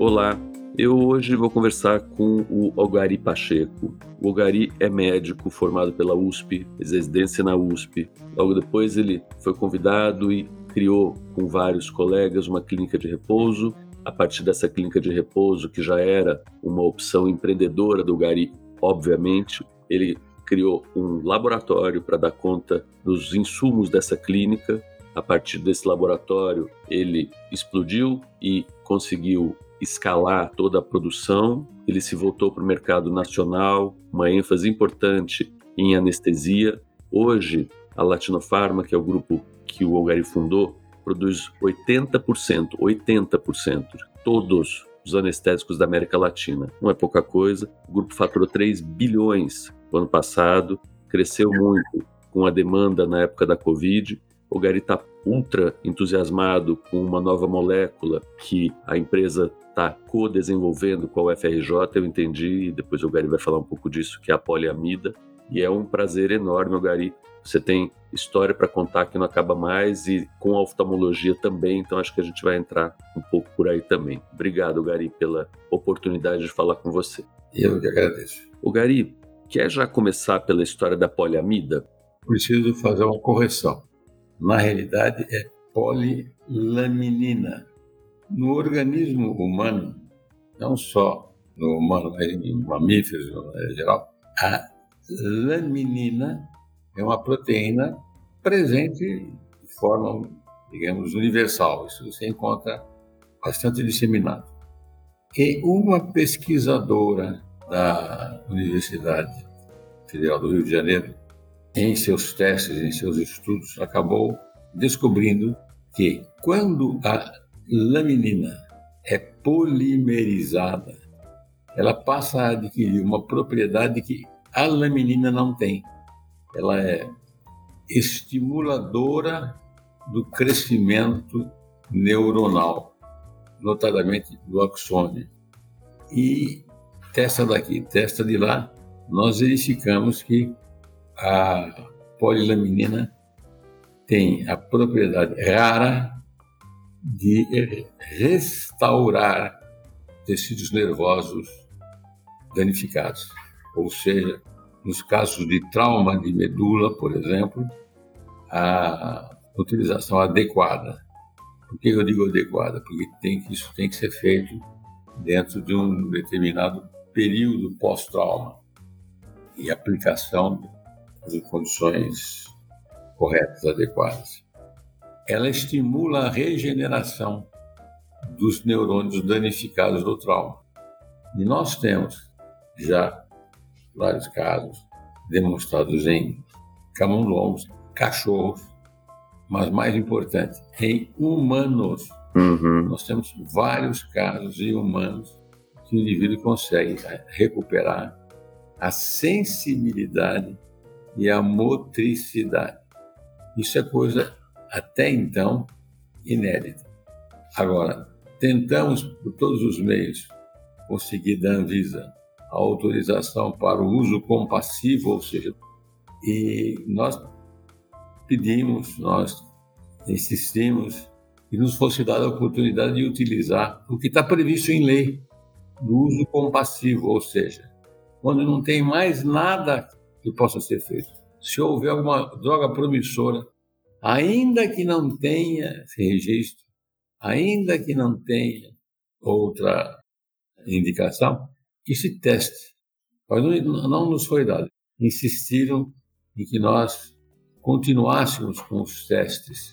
Olá, eu hoje vou conversar com o Ogari Pacheco. O Ogari é médico formado pela USP, fez residência na USP. Logo depois ele foi convidado e criou com vários colegas uma clínica de repouso. A partir dessa clínica de repouso, que já era uma opção empreendedora do Ogari, obviamente, ele criou um laboratório para dar conta dos insumos dessa clínica. A partir desse laboratório, ele explodiu e conseguiu escalar toda a produção, ele se voltou para o mercado nacional, uma ênfase importante em anestesia. Hoje, a Latinofarma, que é o grupo que o Olgari fundou, produz 80%, 80% de todos os anestésicos da América Latina. Não é pouca coisa. O grupo faturou 3 bilhões no ano passado, cresceu muito com a demanda na época da Covid. O Gary está ultra entusiasmado com uma nova molécula que a empresa está co-desenvolvendo com a UFRJ, eu entendi, e depois o Gary vai falar um pouco disso, que é a poliamida. E é um prazer enorme, Gary. Você tem história para contar que não acaba mais e com a oftalmologia também, então acho que a gente vai entrar um pouco por aí também. Obrigado, Gary, pela oportunidade de falar com você. Eu que agradeço. O Gary, quer já começar pela história da poliamida? Preciso fazer uma correção. Na realidade, é polilaminina no organismo humano, não só no humano, mas em mamíferos em geral, a laminina é uma proteína presente de forma, digamos, universal. Isso você encontra bastante disseminado. E uma pesquisadora da Universidade Federal do Rio de Janeiro, em seus testes, em seus estudos, acabou descobrindo que quando a laminina é polimerizada, ela passa a adquirir uma propriedade que a laminina não tem. Ela é estimuladora do crescimento neuronal, notadamente do axônio. E testa daqui, testa de lá, nós verificamos que a polilaminina tem a propriedade rara de restaurar tecidos nervosos danificados. Ou seja, nos casos de trauma de medula, por exemplo, a utilização adequada. Por que eu digo adequada? Porque tem que, isso tem que ser feito dentro de um determinado período pós-trauma e aplicação em condições corretas, adequadas ela estimula a regeneração dos neurônios danificados do trauma. E nós temos já vários casos demonstrados em camundongos, cachorros, mas mais importante, em humanos. Uhum. Nós temos vários casos em humanos que o indivíduo consegue recuperar a sensibilidade e a motricidade. Isso é coisa até então inédita. Agora, tentamos por todos os meios conseguir da Anvisa a autorização para o uso compassivo, ou seja, e nós pedimos, nós insistimos que nos fosse dada a oportunidade de utilizar o que está previsto em lei do uso compassivo, ou seja, quando não tem mais nada que possa ser feito. Se houver alguma droga promissora, ainda que não tenha esse registro, ainda que não tenha outra indicação, que se teste. Mas não, não nos foi dado. Insistiram em que nós continuássemos com os testes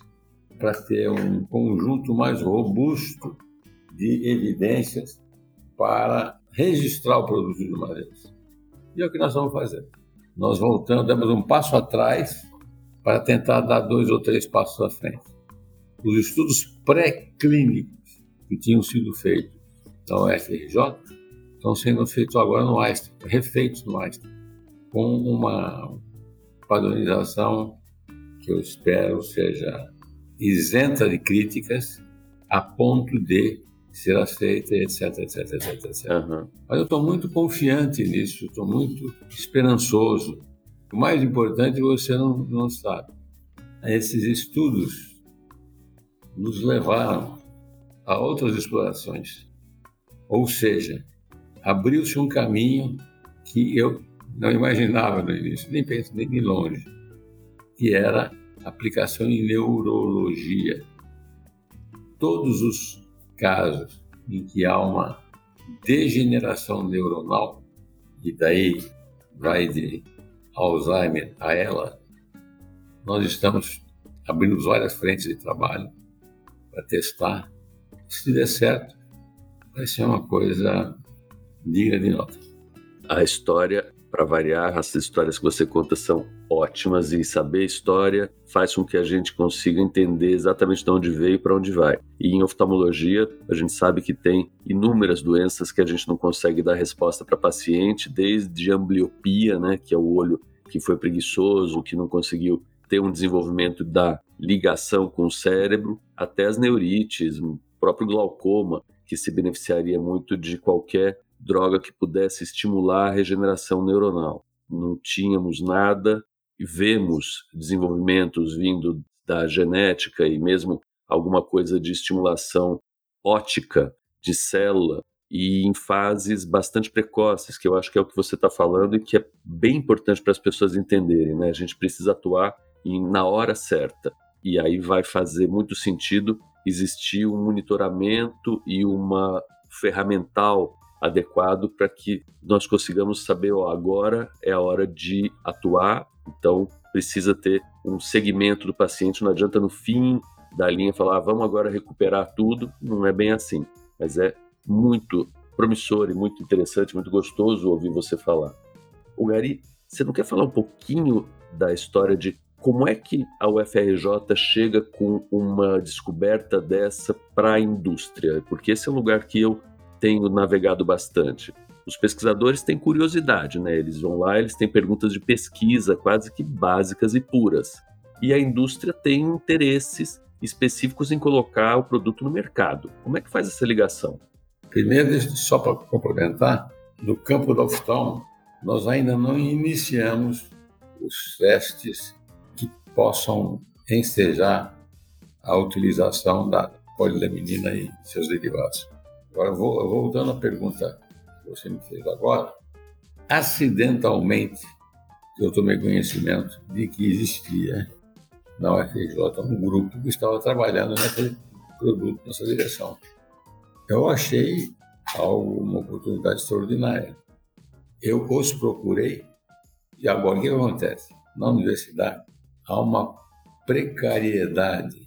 para ter um conjunto mais robusto de evidências para registrar o produto de uma vez. E é o que nós vamos fazer. Nós voltamos, damos um passo atrás para tentar dar dois ou três passos à frente. Os estudos pré-clínicos que tinham sido feitos na UFRJ estão sendo feitos agora no Einstein, refeitos no Einstein, com uma padronização que eu espero seja isenta de críticas a ponto de ser aceita, etc, etc, etc, etc. Uhum. Mas eu estou muito confiante nisso, estou muito esperançoso. O mais importante você não, não sabe. Esses estudos nos levaram a outras explorações. Ou seja, abriu-se um caminho que eu não imaginava no início, nem penso nem de longe, que era aplicação em neurologia. Todos os casos em que há uma degeneração neuronal, e daí vai de Alzheimer a ela, nós estamos abrindo várias frentes de trabalho para testar. Se der certo, vai ser uma coisa digna de nota. A história para variar, as histórias que você conta são ótimas e saber história faz com que a gente consiga entender exatamente de onde veio e para onde vai. E em oftalmologia, a gente sabe que tem inúmeras doenças que a gente não consegue dar resposta para paciente, desde ambliopia, né, que é o olho que foi preguiçoso, que não conseguiu ter um desenvolvimento da ligação com o cérebro, até as neurites, o próprio glaucoma, que se beneficiaria muito de qualquer droga que pudesse estimular a regeneração neuronal. Não tínhamos nada, vemos desenvolvimentos vindo da genética e mesmo alguma coisa de estimulação ótica de célula e em fases bastante precoces, que eu acho que é o que você está falando e que é bem importante para as pessoas entenderem. Né? A gente precisa atuar na hora certa. E aí vai fazer muito sentido existir um monitoramento e uma ferramental adequado para que nós consigamos saber, ó, agora é a hora de atuar, então precisa ter um segmento do paciente, não adianta no fim da linha falar, ah, vamos agora recuperar tudo, não é bem assim, mas é muito promissor e muito interessante, muito gostoso ouvir você falar. O Gari, você não quer falar um pouquinho da história de como é que a UFRJ chega com uma descoberta dessa para a indústria? Porque esse é um lugar que eu tenho navegado bastante. Os pesquisadores têm curiosidade, né? Eles vão lá, eles têm perguntas de pesquisa quase que básicas e puras. E a indústria tem interesses específicos em colocar o produto no mercado. Como é que faz essa ligação? Primeiro, só para complementar, no campo do oftalmo, nós ainda não iniciamos os testes que possam ensejar a utilização da polilaminina e seus derivados. Agora, voltando à pergunta que você me fez agora, acidentalmente eu tomei conhecimento de que existia na UFRJ um grupo que estava trabalhando naquele produto, nessa direção. Eu achei algo, uma oportunidade extraordinária. Eu os procurei e agora o que acontece? Na universidade há uma precariedade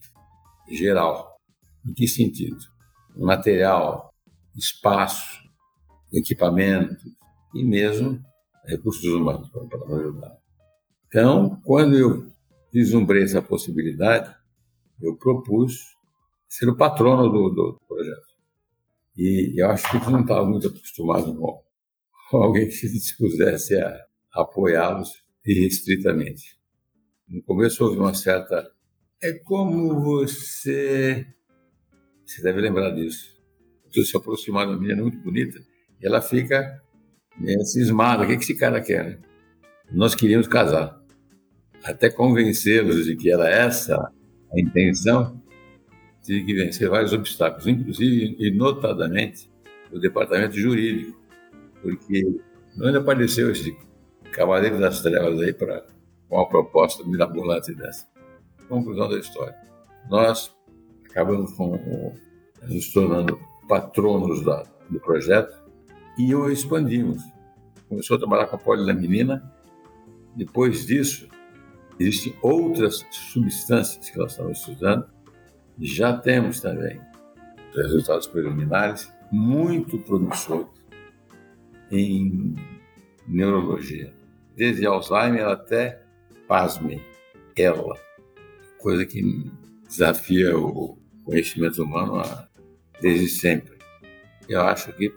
geral. Em que sentido? Material, espaço, equipamento e mesmo recursos humanos para ajudar. Então, quando eu vislumbrei essa possibilidade, eu propus ser o patrono do, do projeto. E eu acho que eles não estavam muito acostumados com, alguém que se dispusesse a apoiá-los irrestritamente. No começo houve uma certa. É como você. Você deve lembrar disso se aproximar de uma menina muito bonita, ela fica é, cismada: o que esse cara quer? Nós queríamos casar. Até convencê-los de que era essa a intenção, tive que vencer vários obstáculos, inclusive e notadamente o departamento jurídico, porque onde apareceu esse cavaleiro das trevas aí para uma proposta mirabolante dessa. Conclusão da história. Nós acabamos com, nos tornando patronos da, do projeto e o expandimos. Começou a trabalhar com a polilaminina. Depois disso, existem outras substâncias que nós estamos estudando. Já temos também resultados preliminares muito promissores em neurologia, desde Alzheimer até, pasme, ela, coisa que desafia o conhecimento humano desde sempre. Eu acho que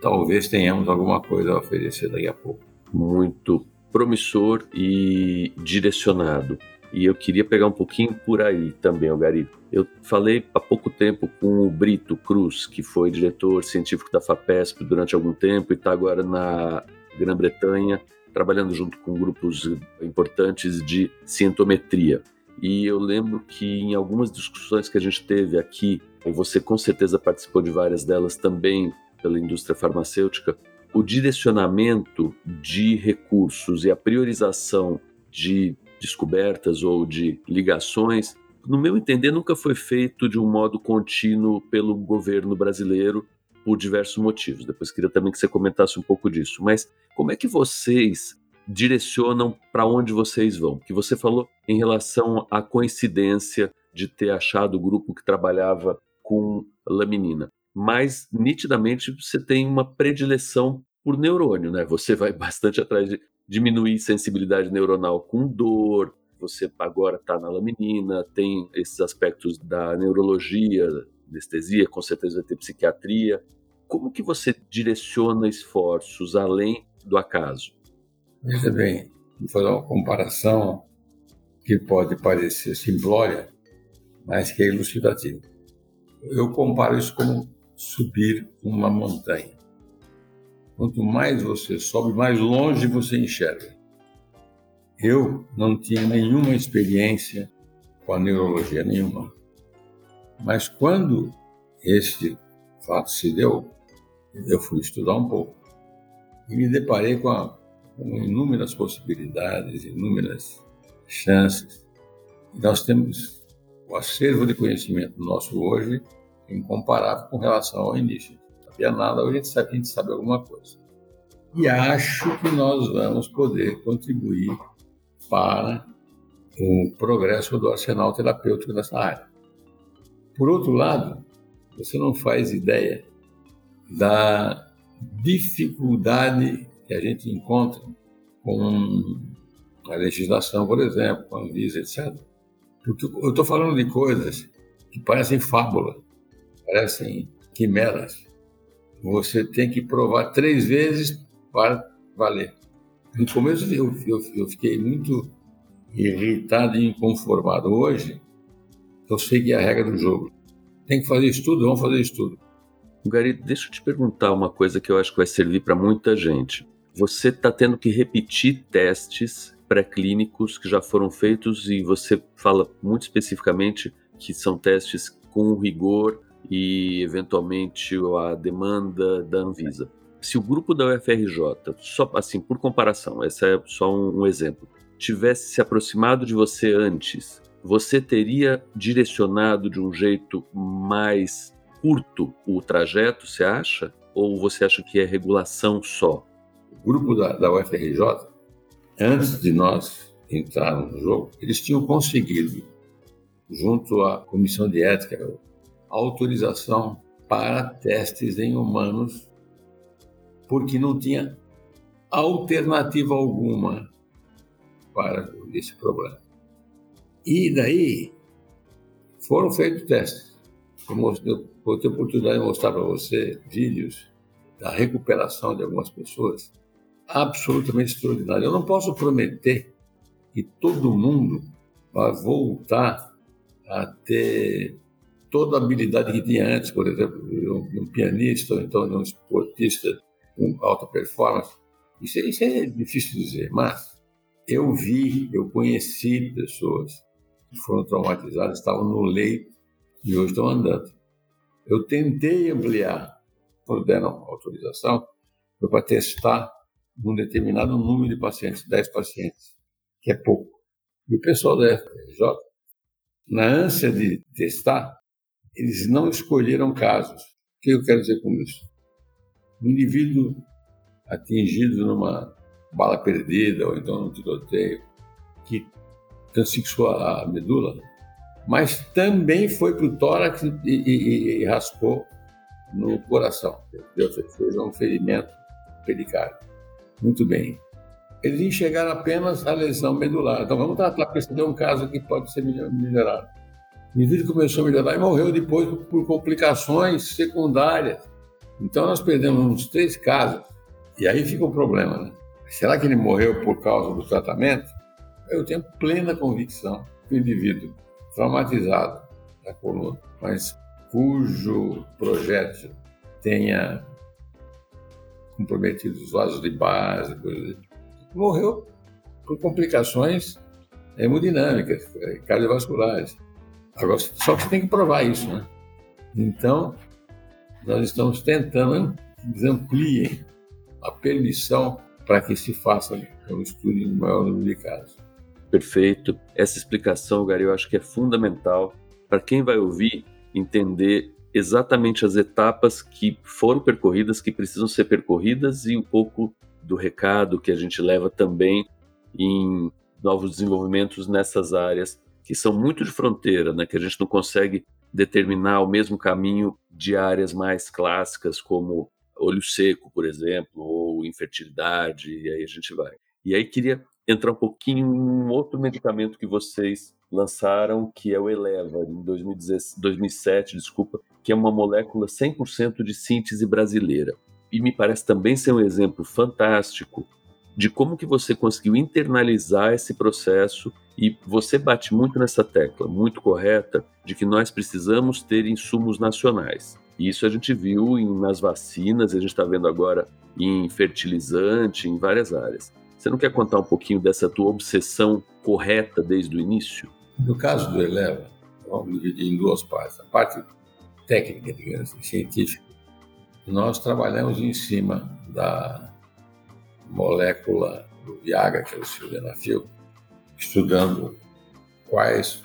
talvez tenhamos alguma coisa a oferecer daqui a pouco. Muito promissor e direcionado. E eu queria pegar um pouquinho por aí também, Gari. Eu falei há pouco tempo com o Brito Cruz, que foi diretor científico da FAPESP durante algum tempo e está agora na Grã-Bretanha, trabalhando junto com grupos importantes de cientometria. E eu lembro que em algumas discussões que a gente teve aqui, e você com certeza participou de várias delas também pela indústria farmacêutica, o direcionamento de recursos e a priorização de descobertas ou de ligações, no meu entender, nunca foi feito de um modo contínuo pelo governo brasileiro por diversos motivos. Depois queria também que você comentasse um pouco disso. Mas como é que vocês direcionam para onde vocês vão? Que você falou em relação à coincidência de ter achado o grupo que trabalhava com laminina. Mas nitidamente você tem uma predileção por neurônio, né? Você vai bastante atrás de diminuir sensibilidade neuronal com dor. Você agora está na laminina, tem esses aspectos da neurologia, anestesia, com certeza vai ter psiquiatria. Como que você direciona esforços além do acaso? Veja bem, vou fazer uma comparação que pode parecer simplória, mas que é elucidativa. Eu comparo isso como subir uma montanha. Quanto mais você sobe, mais longe você enxerga. Eu não tinha nenhuma experiência com a neurologia, nenhuma. Mas quando este fato se deu, eu fui estudar um pouco e me deparei com, a, com inúmeras possibilidades, inúmeras chances. Nós temos o acervo de conhecimento nosso hoje incomparável com relação ao início sabia nada, hoje a gente sabe a gente sabe alguma coisa. E acho que nós vamos poder contribuir para o progresso do arsenal terapêutico nessa área. Por outro lado, você não faz ideia da dificuldade que a gente encontra com a legislação, por exemplo, com a Anvisa, etc. Eu estou falando de coisas que parecem fábula, parecem quimeras você tem que provar três vezes para valer. No começo eu, eu, eu fiquei muito irritado e inconformado. Hoje, eu sei que é a regra do jogo. Tem que fazer estudo, vamos fazer estudo. Gary, deixa eu te perguntar uma coisa que eu acho que vai servir para muita gente. Você está tendo que repetir testes pré-clínicos que já foram feitos e você fala muito especificamente que são testes com rigor e eventualmente a demanda da Anvisa. Se o grupo da UFRJ, só assim por comparação, esse é só um, um exemplo, tivesse se aproximado de você antes, você teria direcionado de um jeito mais curto o trajeto, você acha? Ou você acha que é regulação só? O grupo da, da UFRJ, antes de nós entrarmos no jogo, eles tinham conseguido, junto à comissão de ética, autorização para testes em humanos, porque não tinha alternativa alguma para esse problema. E daí foram feitos testes. Eu vou ter oportunidade de mostrar para você vídeos da recuperação de algumas pessoas absolutamente extraordinário. Eu não posso prometer que todo mundo vai voltar a ter toda a habilidade que tinha antes, por exemplo, um, um pianista ou então um esportista com alta performance. Isso, isso é difícil dizer, mas eu vi, eu conheci pessoas que foram traumatizadas, estavam no leito e hoje estão andando. Eu tentei ampliar, quando deram autorização, para testar um determinado número de pacientes, 10 pacientes, que é pouco. E o pessoal da FJ, na ânsia de testar, eles não escolheram casos. O que eu quero dizer com isso? Um indivíduo atingido numa bala perdida ou então num tiroteio que transfixou a medula, mas também foi para o tórax e, e, e, raspou no coração. Fez um ferimento pericárdio. Muito bem. Eles enxergaram apenas a lesão medular. Então vamos tratar, porque esse um caso que pode ser melhorado. O indivíduo começou a melhorar e morreu depois por complicações secundárias. Então nós perdemos uns três casos. E aí fica o problema, né? Será que ele morreu por causa do tratamento? Eu tenho plena convicção que o indivíduo traumatizado da coluna, mas cujo projétil tenha comprometido os vasos de base, coisa, morreu por complicações hemodinâmicas, cardiovasculares. Agora, só que você tem que provar isso, né? Então, nós estamos tentando que ampliem a permissão para que se faça um estudo em maior número de casos. Perfeito. Essa explicação, Gary, eu acho que é fundamental para quem vai ouvir entender exatamente as etapas que foram percorridas, que precisam ser percorridas e um pouco do recado que a gente leva também em novos desenvolvimentos nessas áreas que são muito de fronteira, né, que a gente não consegue determinar o mesmo caminho de áreas mais clássicas como olho seco, por exemplo, ou infertilidade, e aí a gente vai. E aí queria entrar um pouquinho em um outro medicamento que vocês lançaram, que é o Eleva, em 2007, desculpa, que é uma molécula 100% de síntese brasileira. E me parece também ser um exemplo fantástico de como que você conseguiu internalizar esse processo e você bate muito nessa tecla, muito correta, de que nós precisamos ter insumos nacionais. E isso a gente viu em, nas vacinas, a gente está vendo agora em fertilizante, em várias áreas. Você não quer contar um pouquinho dessa tua obsessão correta desde o início? No caso do Eleva, vamos dividir em duas partes. A parte técnica, digamos assim, científica, nós trabalhamos em cima da molécula do Viagra, que é o sildenafil, estudando quais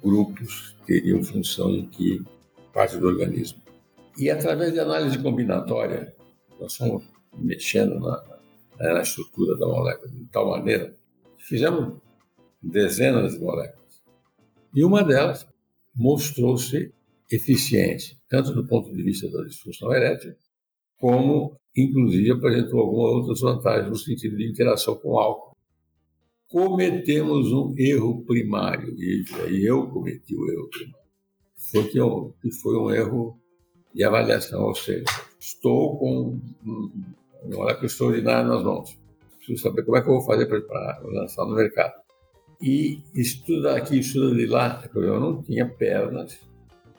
grupos teriam função em que parte do organismo. E através de análise combinatória, nós fomos mexendo na, na estrutura da molécula de tal maneira que fizemos dezenas de moléculas. E uma delas mostrou-se eficiente, tanto do ponto de vista da disfunção erétil, como, inclusive, apresentou algumas outras vantagens no sentido de interação com o álcool. Cometemos um erro primário, e aí eu cometi o erro primário. Foi que foi um erro de avaliação, ou seja, estou com uma molécula extraordinária nas mãos. Preciso saber como é que eu vou fazer para lançar no mercado. E estuda aqui, estuda de lá, eu não tinha pernas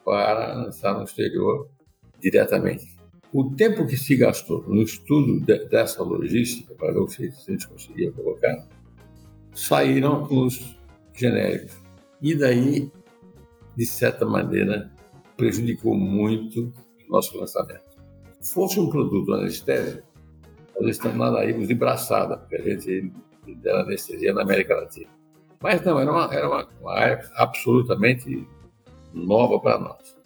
para lançar no exterior diretamente. O tempo que se gastou no estudo de, dessa logística, para ver se a gente conseguia colocar, saíram os genéricos. E daí, de certa maneira, prejudicou muito nosso lançamento. Se fosse um produto anestésico, nós estamos nadaímos de braçada, porque a gente dera anestesia na América Latina. Mas não, era uma, era uma, área absolutamente nova para nós.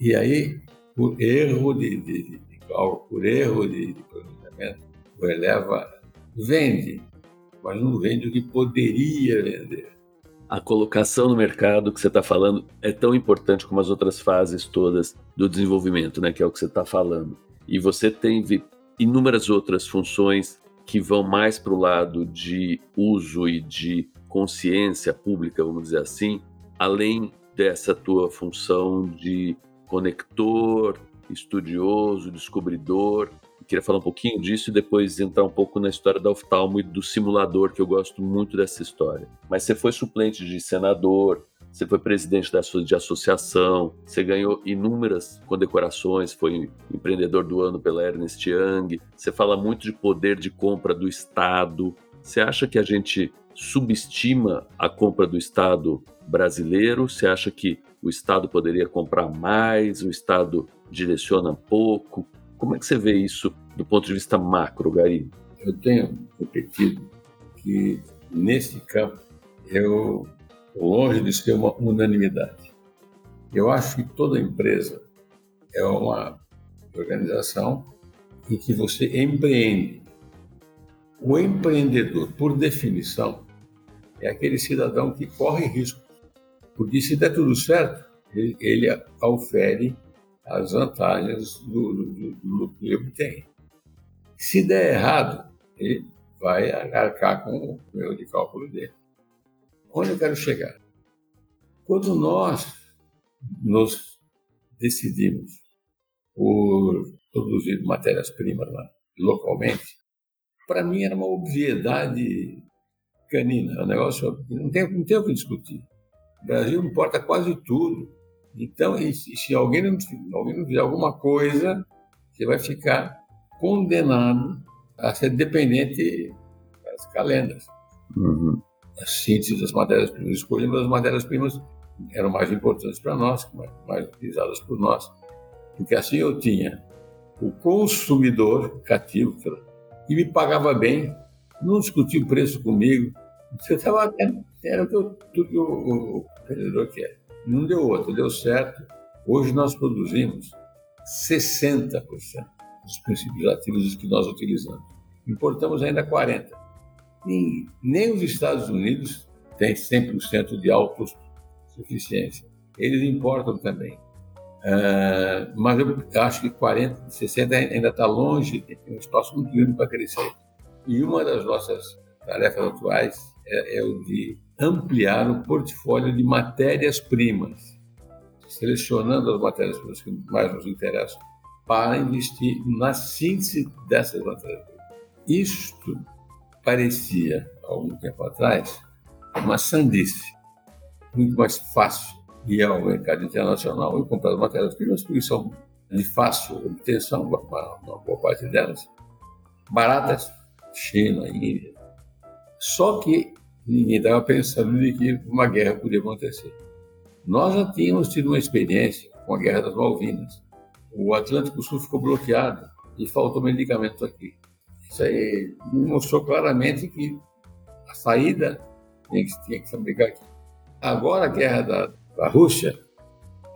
E aí, por erro de, de, de, de cálculo, por erro de, de planejamento, o Eleva vende, mas não vende o que poderia vender a colocação no mercado que você está falando é tão importante como as outras fases todas do desenvolvimento, né? Que é o que você está falando. E você tem inúmeras outras funções que vão mais para o lado de uso e de consciência pública, vamos dizer assim, além dessa tua função de conector, estudioso, descobridor queria falar um pouquinho disso e depois entrar um pouco na história da oftalmo e do simulador, que eu gosto muito dessa história. Mas você foi suplente de senador, você foi presidente de associação, você ganhou inúmeras condecorações, foi empreendedor do ano pela Ernest Young. Você fala muito de poder de compra do Estado. Você acha que a gente subestima a compra do Estado brasileiro? Você acha que o Estado poderia comprar mais? O Estado direciona pouco? Como é que você vê isso do ponto de vista macro, Gari? Eu tenho repetido que nesse campo eu longe de ser uma unanimidade. Eu acho que toda empresa é uma organização em que você empreende. O empreendedor, por definição, é aquele cidadão que corre risco, porque se der tudo certo, ele, ele ofere as vantagens do, lucro que ele obtém. Se der errado, ele vai arcar com o erro de cálculo dele. Onde eu quero chegar? Quando nós nos decidimos por produzir matérias-primas localmente, para mim era uma obviedade canina, é um negócio não tem, não tem o que discutir. O Brasil importa quase tudo. Então, se alguém não, alguém não fizer alguma coisa, você vai ficar condenado a ser dependente das calendas. Uhum a síntese das matérias-primas. Escolhemos as matérias-primas que eram mais importantes para nós, mais utilizadas por nós, porque assim eu tinha o consumidor cativo, que me pagava bem, não discutia o preço comigo, você estava era tudo que o, o vendedor quer. Não deu outro, deu certo. Hoje nós produzimos 60% dos princípios ativos que nós utilizamos. Importamos ainda 40% nem, nem os Estados Unidos têm 100% de autossuficiência. Eles importam também. Uh, mas eu acho que 40, 60 ainda está longe, tem um espaço muito grande para crescer. E uma das nossas tarefas atuais é, é o de ampliar o portfólio de matérias-primas, selecionando as matérias-primas que mais nos interessam para investir na síntese dessas matérias-primas. Isto parecia, há algum tempo atrás, uma sandice. Muito mais fácil ir ao mercado internacional e comprar matérias-primas, porque são de fácil obtenção, uma, uma boa parte delas, baratas, China, Índia. Só que ninguém estava pensando de que uma guerra podia acontecer. Nós já tínhamos tido uma experiência com a Guerra das Malvinas. O Atlântico Sul ficou bloqueado e faltou medicamento aqui. Isso aí mostrou claramente que a saída tinha que, tinha que se abrigar aqui. Agora a guerra da, da Rússia,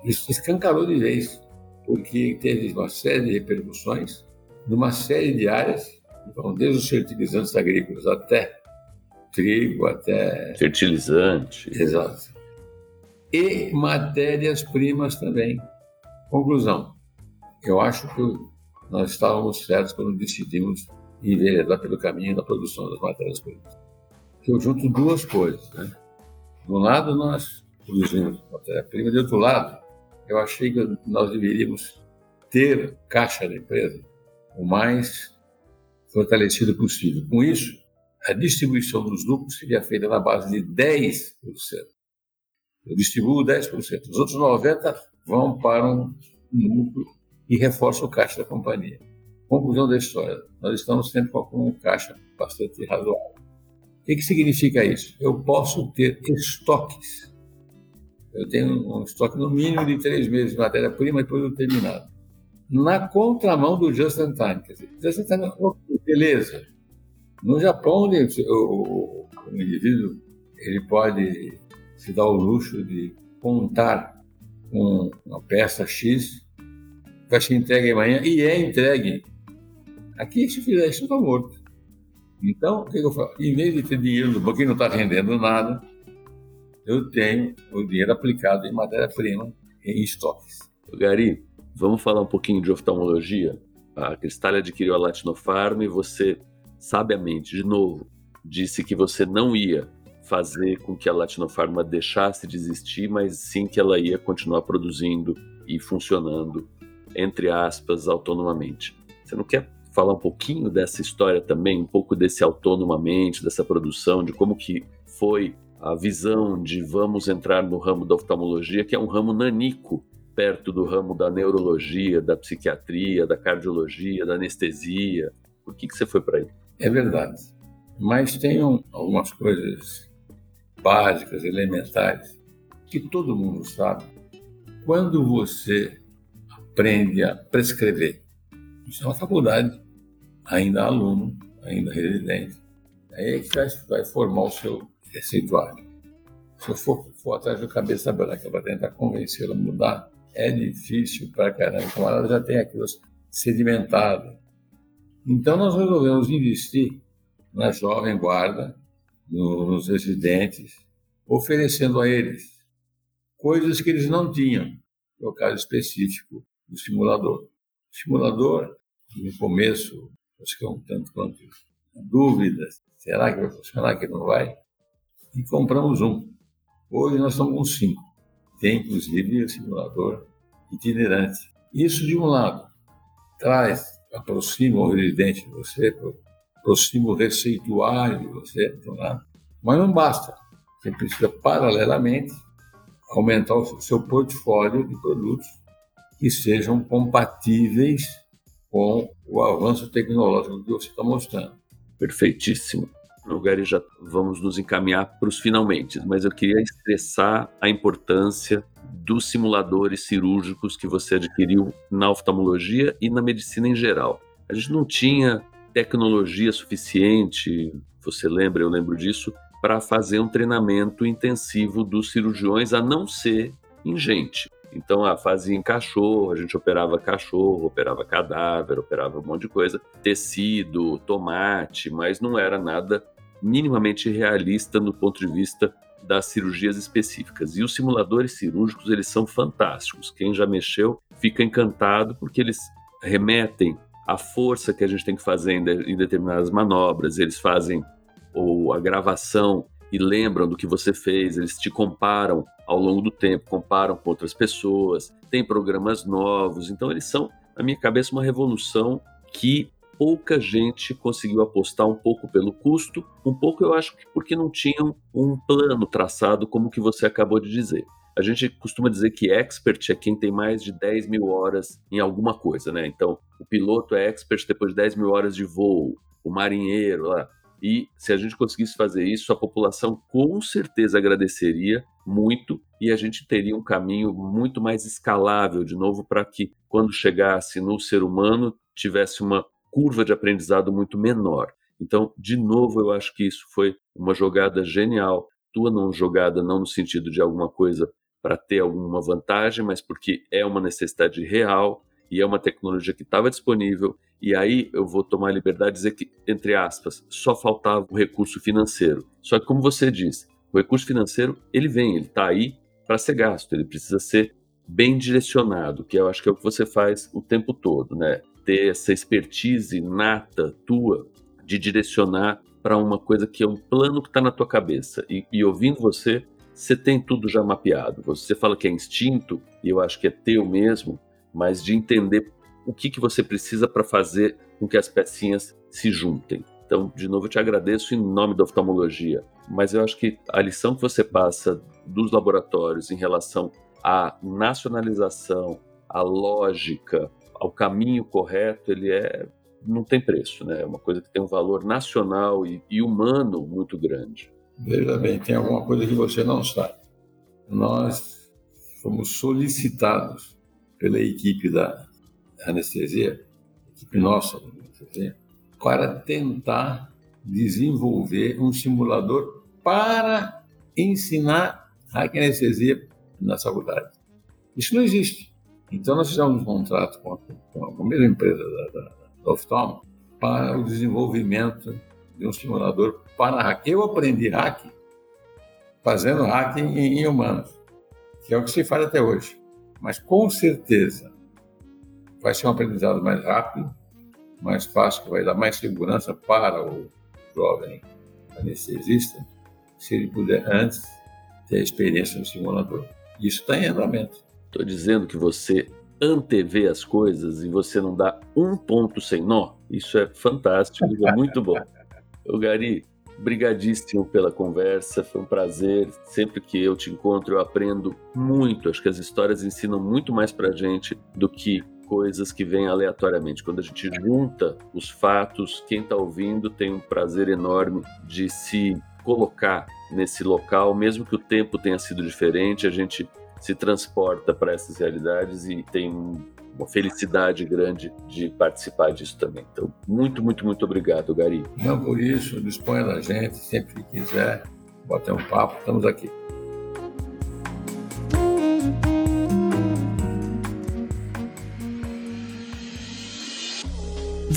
isso escancarou de vez, porque teve uma série de repercussões numa série de áreas, então, desde os fertilizantes agrícolas até trigo, até. Fertilizante. Exato. E matérias-primas também. Conclusão: eu acho que nós estávamos certos quando decidimos enveredar pelo caminho da produção das matérias-primas. Eu junto duas coisas. Né? De um lado, nós produzimos matéria-prima, de outro lado, eu achei que nós deveríamos ter caixa da empresa o mais fortalecido possível. Com isso, a distribuição dos lucros seria feita na base de 10%. Eu distribuo 10%. Os outros 90% vão para um lucro e reforçam o caixa da companhia. Conclusão da história, nós estamos sempre com um caixa bastante razoável. O que, significa isso? Eu posso ter estoques. Eu tenho um estoque no mínimo de três meses de matéria-prima e produto terminado. Na contramão do just in time. Quer dizer, just in time, beleza. No Japão, o, o, indivíduo ele pode se dar o luxo de contar com uma peça X, vai ser entregue amanhã e é entregue Aqui, se fizer isso, está morto. Então, o que, eu faço? Em vez de ter dinheiro no banco e não está rendendo nada, eu tenho o dinheiro aplicado em matéria-prima, em estoques. Gari, vamos falar um pouquinho de oftalmologia? A Cristal adquiriu a Latinofarm e você, sabiamente, de novo, disse que você não ia fazer com que a Latinofarma deixasse de existir, mas sim que ela ia continuar produzindo e funcionando, entre aspas, autonomamente. Você não quer falar um pouquinho dessa história também, um pouco desse autonomamente, dessa produção, de como que foi a visão de vamos entrar no ramo da oftalmologia, que é um ramo nanico, perto do ramo da neurologia, da psiquiatria, da cardiologia, da anestesia. Por que, que você foi para aí? É verdade. Mas tem um, algumas coisas básicas, elementares, que todo mundo sabe. Quando você aprende a prescrever, isso é uma faculdade, ainda aluno, ainda residente, aí é que vai, vai formar o seu receituário. Se eu for, for atrás da cabeça branca para tentar convencê-lo a mudar, é difícil para caramba. O camarada já tem aquilo sedimentado. Então nós resolvemos investir na jovem guarda, nos residentes, oferecendo a eles coisas que eles não tinham, no caso específico do simulador. O simulador, no começo, acho que é um tanto quanto dúvidas, será que vai funcionar, que não vai? E compramos um. Hoje nós estamos com cinco. Tem, inclusive, o simulador itinerante. Isso, de um lado, traz, aproxima o residente de você, aproxima o receituário de você, um lado. Mas não basta. Você precisa, paralelamente, aumentar o seu portfólio de produtos que sejam compatíveis com o avanço tecnológico que você está mostrando. Perfeitíssimo. Lugar já vamos nos encaminhar para os finalmente, mas eu queria estressar a importância dos simuladores cirúrgicos que você adquiriu na oftalmologia e na medicina em geral. A gente não tinha tecnologia suficiente, você lembra, eu lembro disso, para fazer um treinamento intensivo dos cirurgiões, a não ser em gente. Então, a fazia em cachorro, a gente operava cachorro, operava cadáver, operava um monte de coisa, tecido, tomate, mas não era nada minimamente realista no ponto de vista das cirurgias específicas. E os simuladores cirúrgicos, eles são fantásticos. Quem já mexeu fica encantado porque eles remetem à força que a gente tem que fazer em, em determinadas manobras, eles fazem ou a gravação e lembram do que você fez, eles te comparam ao longo do tempo, comparam com outras pessoas, tem programas novos, então eles são, na minha cabeça, uma revolução que pouca gente conseguiu apostar um pouco pelo custo, um pouco eu acho que porque não tinham um plano traçado como que você acabou de dizer. A gente costuma dizer que expert é quem tem mais de 10 mil horas em alguma coisa, né? Então, o piloto é expert depois de 10 mil horas de voo, o marinheiro lá. E se a gente conseguisse fazer isso, a população com certeza agradeceria muito e a gente teria um caminho muito mais escalável de novo para que quando chegasse no ser humano tivesse uma curva de aprendizado muito menor. Então, de novo, eu acho que isso foi uma jogada genial. Tua não jogada não no sentido de alguma coisa para ter alguma vantagem, mas porque é uma necessidade real e é uma tecnologia que estava disponível. E aí eu vou tomar a liberdade de dizer que, entre aspas, só faltava o recurso financeiro. Só que, como você diz, o recurso financeiro ele vem, ele está aí para ser gasto, ele precisa ser bem direcionado, que eu acho que é o que você faz o tempo todo, né? Ter essa expertise nata tua de direcionar para uma coisa que é um plano que está na tua cabeça. E, e ouvindo você, você tem tudo já mapeado. Você fala que é instinto, e eu acho que é teu mesmo, mas de entender o que, que você precisa para fazer com que as pecinhas se juntem. Então, de novo, eu te agradeço em nome da oftalmologia, mas eu acho que a lição que você passa dos laboratórios em relação à nacionalização, à lógica, ao caminho correto, ele é não tem preço, né? É uma coisa que tem um valor nacional e, e humano muito grande. Veja bem, tem alguma coisa que você não sabe. Nós fomos solicitados pela equipe da anestesia, equipe nossa para tentar desenvolver um simulador para ensinar a anestesia na faculdade. Isso não existe. Então nós fizemos um contrato com a, com a mesma empresa da, da, da Oftalmo para o desenvolvimento de um simulador para hack. Eu aprendi hack fazendo hack em, em humanos, que é o que se faz até hoje. Mas com certeza vai ser um aprendizado mais rápido, mais fácil, que vai dar mais segurança para o jovem anestesista, se ele puder antes ter a experiência no simulador. Isso está em andamento. Estou dizendo que você antevê as coisas e você não dá um ponto sem nó. Isso é fantástico, é muito bom. O Gari, brigadíssimo pela conversa, foi um prazer. Sempre que eu te encontro, eu aprendo muito. Acho que as histórias ensinam muito mais pra gente do que coisas que vêm aleatoriamente. Quando a gente junta os fatos, quem está ouvindo tem um prazer enorme de se colocar nesse local, mesmo que o tempo tenha sido diferente, a gente se transporta para essas realidades e tem uma felicidade grande de participar disso também. Então, muito, muito, muito obrigado, Gari. Não por isso, disponha da gente, sempre que quiser, bater um papo, estamos aqui.